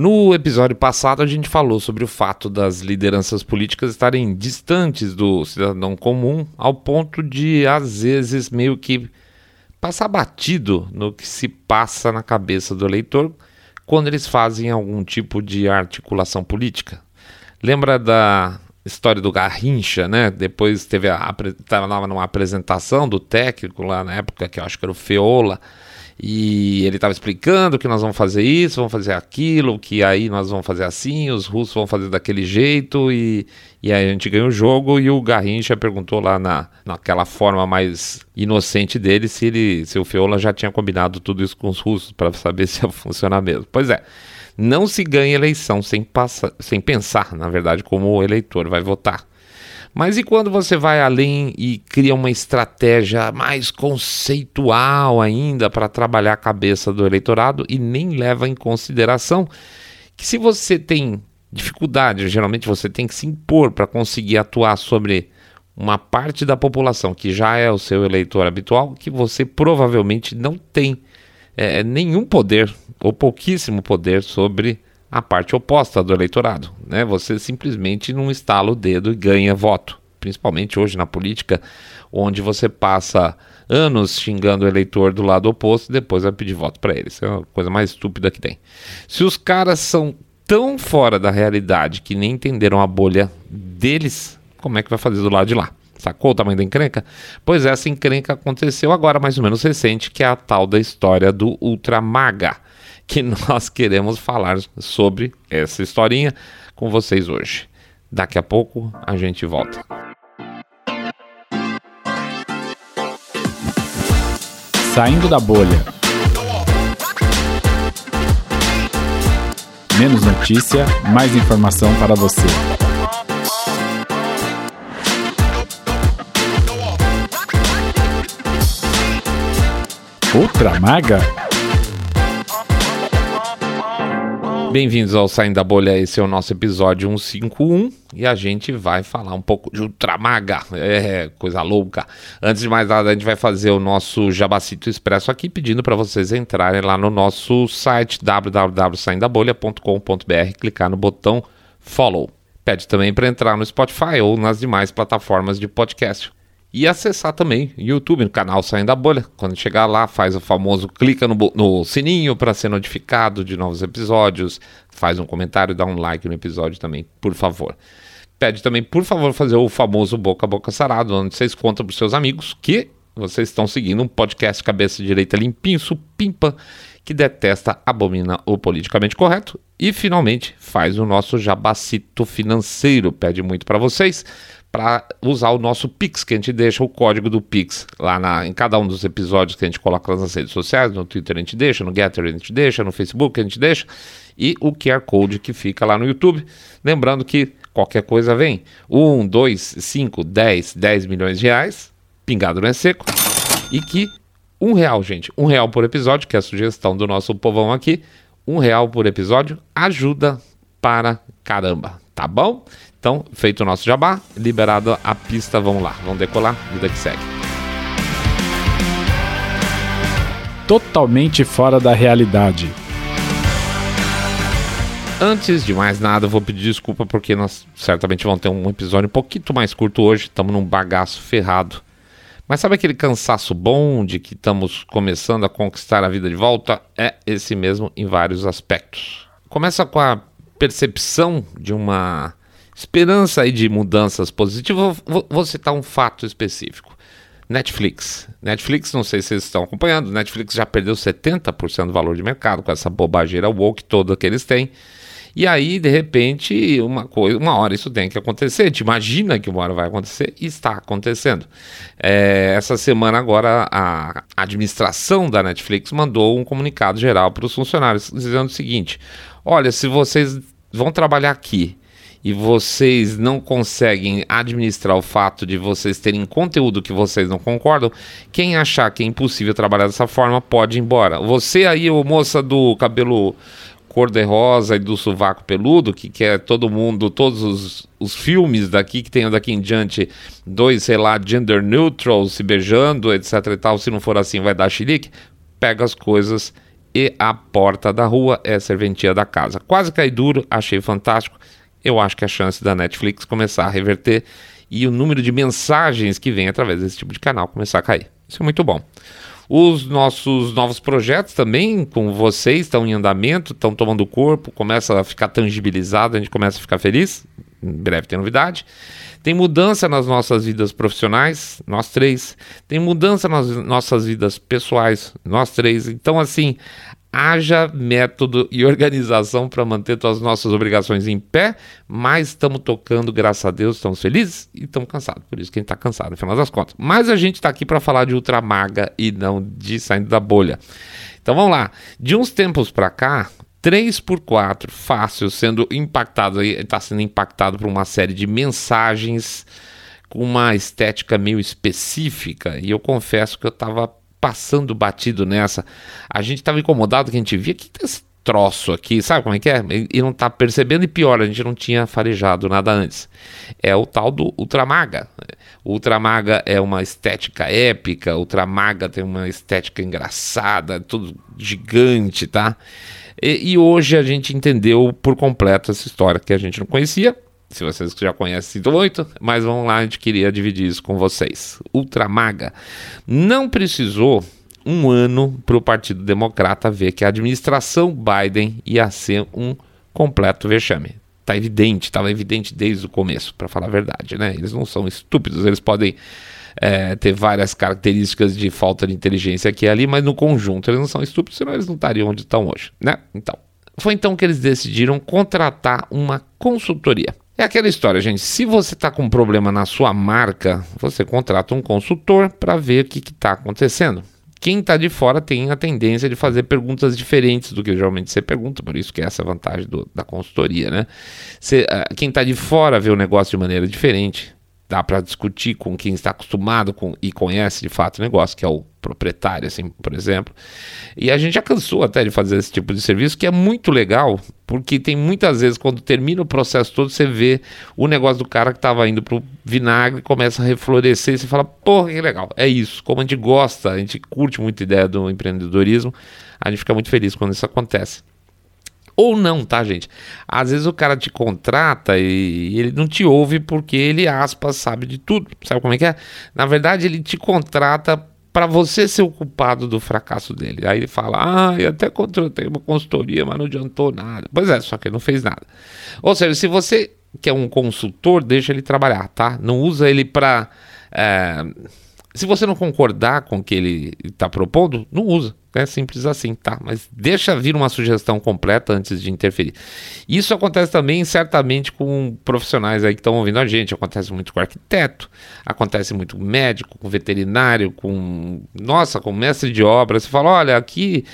No episódio passado, a gente falou sobre o fato das lideranças políticas estarem distantes do cidadão comum, ao ponto de, às vezes, meio que passar batido no que se passa na cabeça do eleitor quando eles fazem algum tipo de articulação política. Lembra da história do Garrincha, né? Depois teve a estava numa apresentação do técnico lá na época que eu acho que era o Feola e ele estava explicando que nós vamos fazer isso, vamos fazer aquilo, que aí nós vamos fazer assim, os russos vão fazer daquele jeito, e, e aí a gente ganha o jogo, e o Garrincha perguntou lá na, naquela forma mais inocente dele se, ele, se o Feola já tinha combinado tudo isso com os russos, para saber se ia funcionar mesmo. Pois é, não se ganha eleição sem, passa, sem pensar, na verdade, como o eleitor vai votar. Mas e quando você vai além e cria uma estratégia mais conceitual ainda para trabalhar a cabeça do eleitorado e nem leva em consideração que se você tem dificuldade, geralmente você tem que se impor para conseguir atuar sobre uma parte da população que já é o seu eleitor habitual, que você provavelmente não tem é, nenhum poder ou pouquíssimo poder sobre a parte oposta do eleitorado. Né? Você simplesmente não estala o dedo e ganha voto. Principalmente hoje na política, onde você passa anos xingando o eleitor do lado oposto e depois vai pedir voto para ele. Isso é a coisa mais estúpida que tem. Se os caras são tão fora da realidade que nem entenderam a bolha deles, como é que vai fazer do lado de lá? Sacou o tamanho da encrenca? Pois essa encrenca aconteceu agora, mais ou menos recente, que é a tal da história do Ultramaga que nós queremos falar sobre essa historinha com vocês hoje. Daqui a pouco a gente volta. Saindo da bolha. Menos notícia, mais informação para você. Ultra Maga? Bem-vindos ao Saindo da Bolha, esse é o nosso episódio 151 e a gente vai falar um pouco de Ultramaga, é coisa louca. Antes de mais nada, a gente vai fazer o nosso Jabacito Expresso aqui, pedindo para vocês entrarem lá no nosso site www.saindabolha.com.br, clicar no botão Follow. Pede também para entrar no Spotify ou nas demais plataformas de podcast e acessar também o YouTube, no canal Saindo da Bolha. Quando chegar lá, faz o famoso clica no, no sininho para ser notificado de novos episódios, faz um comentário, dá um like no episódio também, por favor. Pede também, por favor, fazer o famoso boca a boca sarado, onde vocês contam para seus amigos que vocês estão seguindo um podcast cabeça direita limpinho, supimpa, que detesta, abomina o politicamente correto. E finalmente faz o nosso jabacito financeiro. Pede muito para vocês para usar o nosso Pix, que a gente deixa o código do Pix lá na, em cada um dos episódios que a gente coloca nas redes sociais, no Twitter a gente deixa, no Getter a gente deixa, no Facebook a gente deixa, e o QR Code que fica lá no YouTube. Lembrando que qualquer coisa vem. 1, 2, 5, 10, 10 milhões de reais, pingado não é seco, e que um real, gente, um real por episódio, que é a sugestão do nosso povão aqui, um real por episódio ajuda para caramba, tá bom? Então, feito o nosso jabá, liberado a pista, vamos lá, vamos decolar, vida que segue. Totalmente fora da realidade. Antes de mais nada, vou pedir desculpa porque nós certamente vamos ter um episódio um pouquinho mais curto hoje, estamos num bagaço ferrado. Mas sabe aquele cansaço bom de que estamos começando a conquistar a vida de volta? É esse mesmo em vários aspectos. Começa com a percepção de uma esperança aí de mudanças positivas, vou, vou citar um fato específico. Netflix. Netflix, não sei se vocês estão acompanhando, Netflix já perdeu 70% do valor de mercado com essa bobageira woke toda que eles têm. E aí, de repente, uma coisa, uma hora isso tem que acontecer. A gente imagina que uma hora vai acontecer e está acontecendo. É, essa semana agora a administração da Netflix mandou um comunicado geral para os funcionários dizendo o seguinte: olha, se vocês vão trabalhar aqui e vocês não conseguem administrar o fato de vocês terem conteúdo que vocês não concordam, quem achar que é impossível trabalhar dessa forma pode ir embora. Você aí, o moça do cabelo cor-de-rosa e do sovaco peludo, que quer todo mundo, todos os, os filmes daqui que tenham daqui em diante dois, sei lá, gender neutral, se beijando, etc e tal, se não for assim vai dar xilique, pega as coisas e a porta da rua é serventia da casa. Quase cai duro, achei fantástico. Eu acho que a chance da Netflix começar a reverter e o número de mensagens que vem através desse tipo de canal começar a cair. Isso é muito bom. Os nossos novos projetos também com vocês estão em andamento, estão tomando corpo, começa a ficar tangibilizado, a gente começa a ficar feliz. Em breve tem novidade. Tem mudança nas nossas vidas profissionais, nós três. Tem mudança nas nossas vidas pessoais, nós três. Então, assim, haja método e organização para manter todas as nossas obrigações em pé, mas estamos tocando, graças a Deus, estamos felizes e estamos cansados. Por isso que a gente está cansado, no final das contas. Mas a gente está aqui para falar de Ultramaga e não de saindo da bolha. Então vamos lá. De uns tempos para cá, 3 por 4 fácil, sendo impactado, está sendo impactado por uma série de mensagens com uma estética meio específica, e eu confesso que eu estava passando batido nessa. A gente estava incomodado que a gente via que esse troço aqui, sabe como é que é? E não está percebendo, e pior, a gente não tinha farejado nada antes. É o tal do Ultramaga. Ultramaga é uma estética épica, Ultramaga tem uma estética engraçada, tudo gigante, tá? E, e, hoje a gente entendeu por completo essa história que a gente não conhecia. Se vocês já conhecem, muito, mas vamos lá, a gente queria dividir isso com vocês. Ultramaga não precisou um ano para o Partido Democrata ver que a administração Biden ia ser um completo vexame. Tá evidente, estava evidente desde o começo, para falar a verdade, né? Eles não são estúpidos, eles podem é, ter várias características de falta de inteligência aqui e ali, mas no conjunto eles não são estúpidos, senão eles não estariam onde estão hoje, né? Então, foi então que eles decidiram contratar uma consultoria. É aquela história, gente. Se você está com um problema na sua marca, você contrata um consultor para ver o que está acontecendo. Quem está de fora tem a tendência de fazer perguntas diferentes do que geralmente você pergunta, por isso que é essa vantagem do, da consultoria, né? Você, uh, quem está de fora vê o negócio de maneira diferente, dá para discutir com quem está acostumado com, e conhece de fato o negócio, que é o proprietário, assim, por exemplo. E a gente já cansou até de fazer esse tipo de serviço, que é muito legal, porque tem muitas vezes, quando termina o processo todo, você vê o negócio do cara que estava indo pro vinagre começa a reflorescer e você fala, porra, que legal, é isso. Como a gente gosta, a gente curte muito a ideia do empreendedorismo, a gente fica muito feliz quando isso acontece. Ou não, tá, gente? Às vezes o cara te contrata e ele não te ouve porque ele, aspas, sabe de tudo. Sabe como é que é? Na verdade, ele te contrata para você ser o culpado do fracasso dele. Aí ele fala: Ah, eu até contratei uma consultoria, mas não adiantou nada. Pois é, só que ele não fez nada. Ou seja, se você quer um consultor, deixa ele trabalhar, tá? Não usa ele para. É... Se você não concordar com o que ele está propondo, não usa. É simples assim, tá? Mas deixa vir uma sugestão completa antes de interferir. Isso acontece também, certamente, com profissionais aí que estão ouvindo a gente. Acontece muito com arquiteto, acontece muito com médico, com veterinário, com. Nossa, com mestre de obra. Você fala: olha, aqui,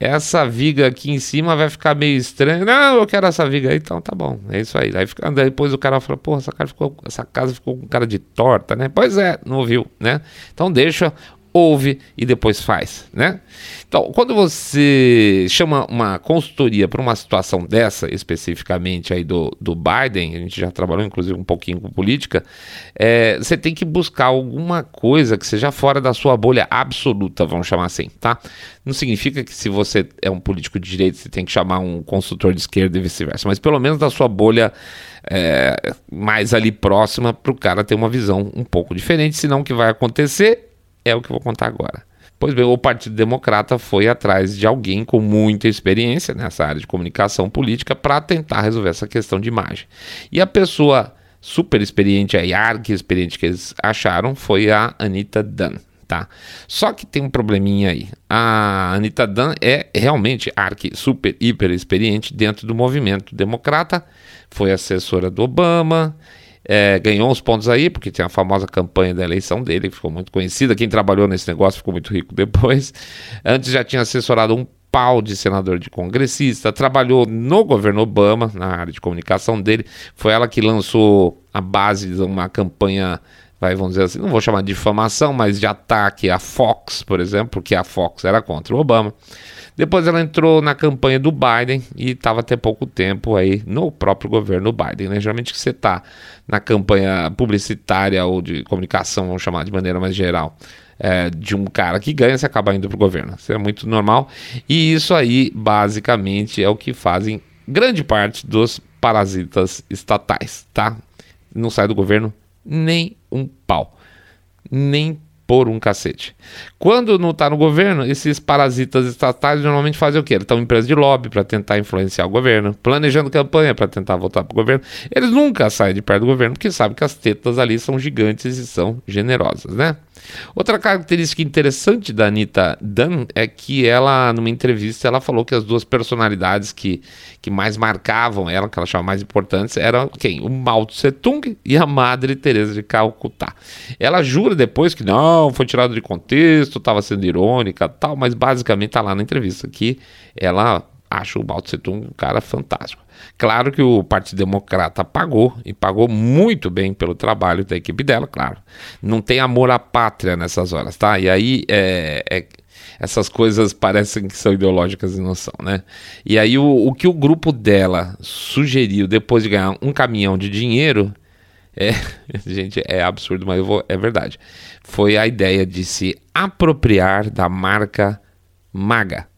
essa viga aqui em cima vai ficar meio estranha. Não, eu quero essa viga aí, então tá bom. É isso aí. Aí fica, depois o cara fala: pô, essa, ficou, essa casa ficou com cara de torta, né? Pois é, não ouviu, né? Então deixa ouve e depois faz, né? Então, quando você chama uma consultoria para uma situação dessa, especificamente aí do, do Biden, a gente já trabalhou inclusive um pouquinho com política, é, você tem que buscar alguma coisa que seja fora da sua bolha absoluta, vamos chamar assim, tá? Não significa que se você é um político de direito, você tem que chamar um consultor de esquerda e vice-versa, mas pelo menos da sua bolha é, mais ali próxima para o cara ter uma visão um pouco diferente, senão o que vai acontecer é o que eu vou contar agora. Pois bem, o Partido Democrata foi atrás de alguém com muita experiência nessa área de comunicação política para tentar resolver essa questão de imagem. E a pessoa super experiente, a experiente que eles acharam foi a Anita Dunn. Tá? Só que tem um probleminha aí. A Anita Dunn é realmente arque super hiper experiente dentro do movimento democrata, foi assessora do Obama, é, ganhou uns pontos aí, porque tem a famosa campanha da eleição dele, que ficou muito conhecida. Quem trabalhou nesse negócio ficou muito rico depois. Antes já tinha assessorado um pau de senador de congressista, trabalhou no governo Obama, na área de comunicação dele. Foi ela que lançou a base de uma campanha vai, vamos dizer assim, não vou chamar de difamação, mas de ataque à Fox, por exemplo, porque a Fox era contra o Obama. Depois ela entrou na campanha do Biden e estava até pouco tempo aí no próprio governo Biden. Né? Geralmente que você está na campanha publicitária ou de comunicação, vamos chamar de maneira mais geral, é, de um cara que ganha, você acaba indo para o governo. Isso é muito normal. E isso aí, basicamente, é o que fazem grande parte dos parasitas estatais, tá? Não sai do governo nem um pau. Nem por um cacete. Quando não está no governo, esses parasitas estatais normalmente fazem o quê? Eles estão em empresa de lobby para tentar influenciar o governo, planejando campanha para tentar voltar para o governo. Eles nunca saem de perto do governo porque sabem que as tetas ali são gigantes e são generosas, né? Outra característica interessante da Anitta Dunn é que ela, numa entrevista, ela falou que as duas personalidades que, que mais marcavam ela, que ela achava mais importantes, eram quem? O Mao Tse Tung e a Madre Teresa de Calcutá. Ela jura depois que não, foi tirado de contexto, estava sendo irônica tal, mas basicamente está lá na entrevista que ela acha o Mao Tse Tung um cara fantástico. Claro que o Partido Democrata pagou e pagou muito bem pelo trabalho da equipe dela, claro. Não tem amor à pátria nessas horas, tá? E aí é, é, essas coisas parecem que são ideológicas e não são, né? E aí o, o que o grupo dela sugeriu depois de ganhar um caminhão de dinheiro é, gente, é absurdo, mas vou, é verdade. Foi a ideia de se apropriar da marca Maga,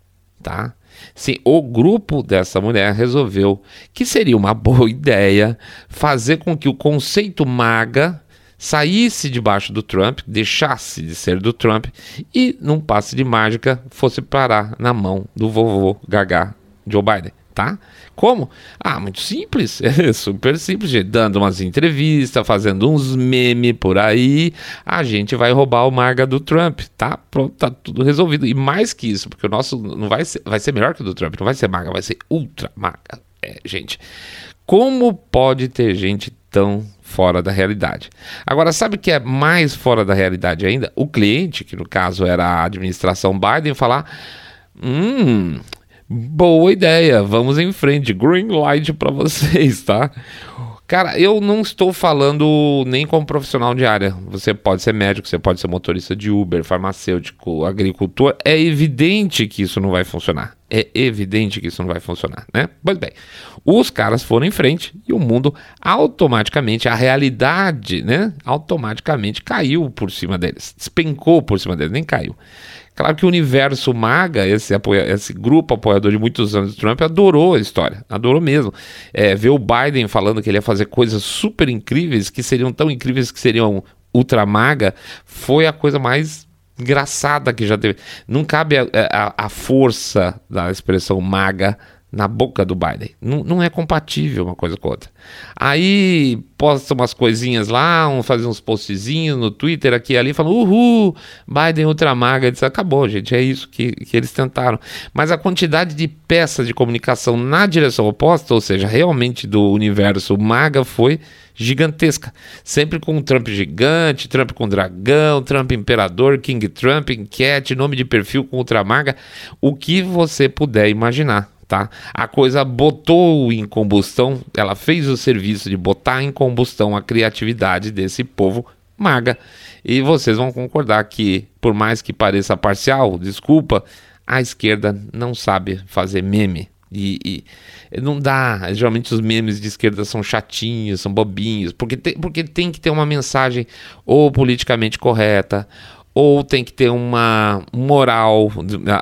tá? Sim, o grupo dessa mulher resolveu que seria uma boa ideia fazer com que o conceito MAGA saísse debaixo do Trump, deixasse de ser do Trump e, num passe de mágica, fosse parar na mão do vovô Gagá Joe Biden tá? Como? Ah, muito simples, é super simples, gente. dando umas entrevistas, fazendo uns memes por aí, a gente vai roubar o Marga do Trump, tá? Pronto, tá tudo resolvido. E mais que isso, porque o nosso não vai ser, vai ser melhor que o do Trump, não vai ser Marga, vai ser ultra Marga. É, gente, como pode ter gente tão fora da realidade? Agora, sabe o que é mais fora da realidade ainda? O cliente, que no caso era a administração Biden, falar. Hum, Boa ideia, vamos em frente. Green light para vocês, tá? Cara, eu não estou falando nem como profissional de área. Você pode ser médico, você pode ser motorista de Uber, farmacêutico, agricultor. É evidente que isso não vai funcionar. É evidente que isso não vai funcionar, né? Pois bem, os caras foram em frente e o mundo automaticamente, a realidade, né? Automaticamente caiu por cima deles. Despencou por cima deles, nem caiu. Claro que o universo MAGA, esse, apoia, esse grupo apoiador de muitos anos do Trump, adorou a história, adorou mesmo. É, ver o Biden falando que ele ia fazer coisas super incríveis, que seriam tão incríveis que seriam ultra MAGA, foi a coisa mais engraçada que já teve. Não cabe a, a, a força da expressão MAGA na boca do Biden. Não, não é compatível uma coisa com outra. Aí posta umas coisinhas lá, um, faz uns postzinhos no Twitter aqui e ali, falando, uhul, Biden ultramaga. Diz, acabou, gente, é isso que, que eles tentaram. Mas a quantidade de peças de comunicação na direção oposta, ou seja, realmente do universo maga, foi gigantesca. Sempre com um Trump gigante, Trump com dragão, Trump imperador, King Trump, enquete, nome de perfil com ultramaga, o que você puder imaginar tá? A coisa botou em combustão, ela fez o serviço de botar em combustão a criatividade desse povo maga. E vocês vão concordar que, por mais que pareça parcial, desculpa, a esquerda não sabe fazer meme. E, e, não dá. Geralmente os memes de esquerda são chatinhos, são bobinhos, porque porque tem que ter uma mensagem ou politicamente correta, ou tem que ter uma moral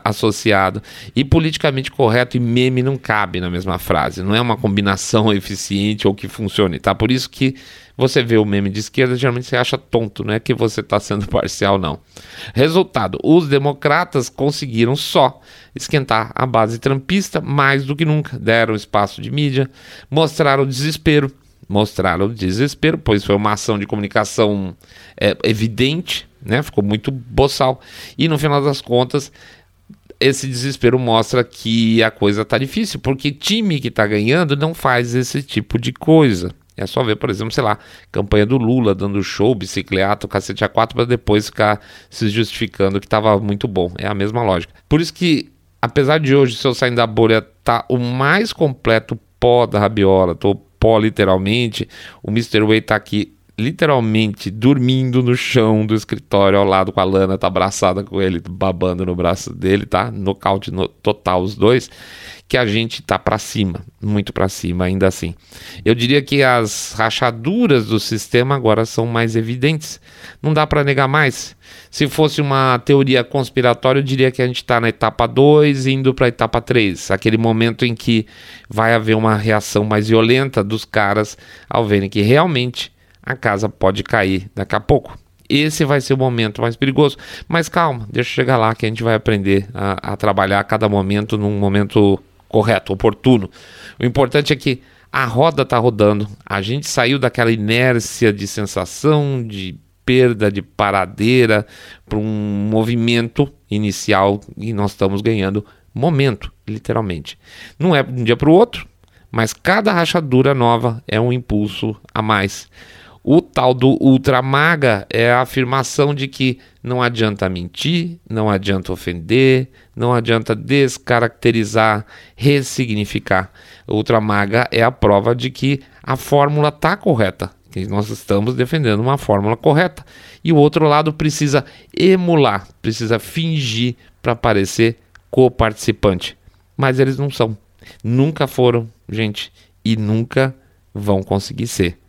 associado. E politicamente correto e meme não cabe na mesma frase. Não é uma combinação eficiente ou que funcione, tá? Por isso que você vê o meme de esquerda, geralmente você acha tonto, não é que você está sendo parcial, não. Resultado: os democratas conseguiram só esquentar a base trampista mais do que nunca. Deram espaço de mídia, mostraram desespero. Mostraram desespero, pois foi uma ação de comunicação é, evidente, né? Ficou muito boçal. E no final das contas, esse desespero mostra que a coisa tá difícil, porque time que tá ganhando não faz esse tipo de coisa. É só ver, por exemplo, sei lá, campanha do Lula dando show, bicicleta, cacete a quatro, para depois ficar se justificando que estava muito bom. É a mesma lógica. Por isso que, apesar de hoje, se eu sair da bolha, tá o mais completo pó da rabiola, tô pó literalmente, o Mr. Way tá aqui literalmente dormindo no chão do escritório ao lado com a Lana, tá abraçada com ele, babando no braço dele, tá? Nocaute no, total os dois, que a gente tá para cima, muito para cima ainda assim. Eu diria que as rachaduras do sistema agora são mais evidentes. Não dá para negar mais. Se fosse uma teoria conspiratória, eu diria que a gente está na etapa 2 indo para etapa 3, aquele momento em que vai haver uma reação mais violenta dos caras ao verem que realmente a casa pode cair daqui a pouco. Esse vai ser o momento mais perigoso. Mas calma, deixa eu chegar lá que a gente vai aprender a, a trabalhar a cada momento num momento correto, oportuno. O importante é que a roda está rodando, a gente saiu daquela inércia de sensação, de perda, de paradeira, para um movimento inicial e nós estamos ganhando momento, literalmente. Não é de um dia para o outro, mas cada rachadura nova é um impulso a mais. O tal do ultramaga é a afirmação de que não adianta mentir, não adianta ofender, não adianta descaracterizar, ressignificar. O ultramaga é a prova de que a fórmula está correta, que nós estamos defendendo uma fórmula correta. E o outro lado precisa emular, precisa fingir para parecer co-participante. Mas eles não são. Nunca foram, gente, e nunca vão conseguir ser.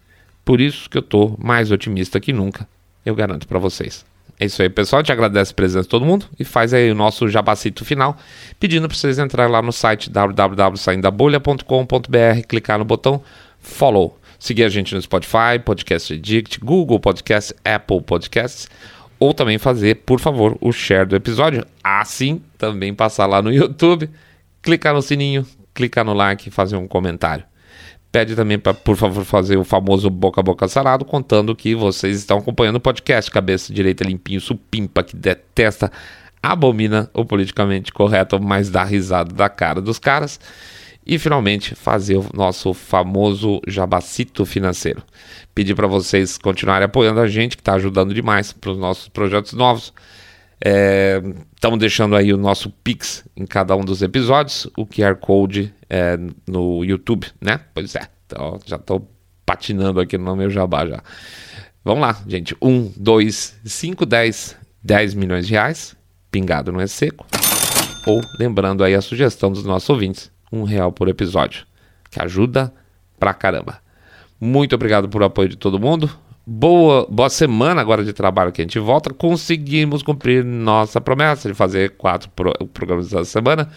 Por isso que eu estou mais otimista que nunca, eu garanto para vocês. É isso aí, pessoal. Te agradece a presença de todo mundo e faz aí o nosso jabacito final, pedindo para vocês entrarem lá no site www.saindabolha.com.br, clicar no botão follow. Seguir a gente no Spotify, Podcast Addict, Google Podcast, Apple Podcasts, ou também fazer, por favor, o share do episódio. Assim, também passar lá no YouTube, clicar no sininho, clicar no like e fazer um comentário. Pede também para, por favor, fazer o famoso boca a boca sarado, contando que vocês estão acompanhando o podcast Cabeça Direita Limpinho Supimpa, que detesta, abomina o politicamente correto, mas dá risada da cara dos caras. E finalmente fazer o nosso famoso jabacito financeiro. Pedir para vocês continuarem apoiando a gente, que está ajudando demais para os nossos projetos novos. Estamos é, deixando aí o nosso Pix em cada um dos episódios, o QR Code é, no YouTube, né? Pois é, então, já estou patinando aqui no meu jabá já. Vamos lá, gente. 1, 2, 5, 10, 10 milhões de reais, pingado não é seco. Ou, lembrando aí a sugestão dos nossos ouvintes, um real por episódio, que ajuda pra caramba. Muito obrigado por apoio de todo mundo boa, boa semana agora de trabalho que a gente volta. Conseguimos cumprir nossa promessa de fazer quatro pro, programas da semana.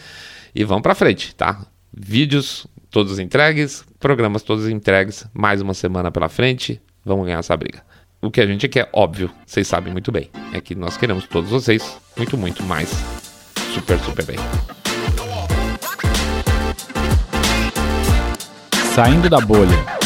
E vamos para frente, tá? Vídeos todos entregues, programas todos entregues. Mais uma semana pela frente. Vamos ganhar essa briga. O que a gente quer, óbvio, vocês sabem muito bem, é que nós queremos todos vocês muito, muito mais. Super, super bem. Saindo da bolha.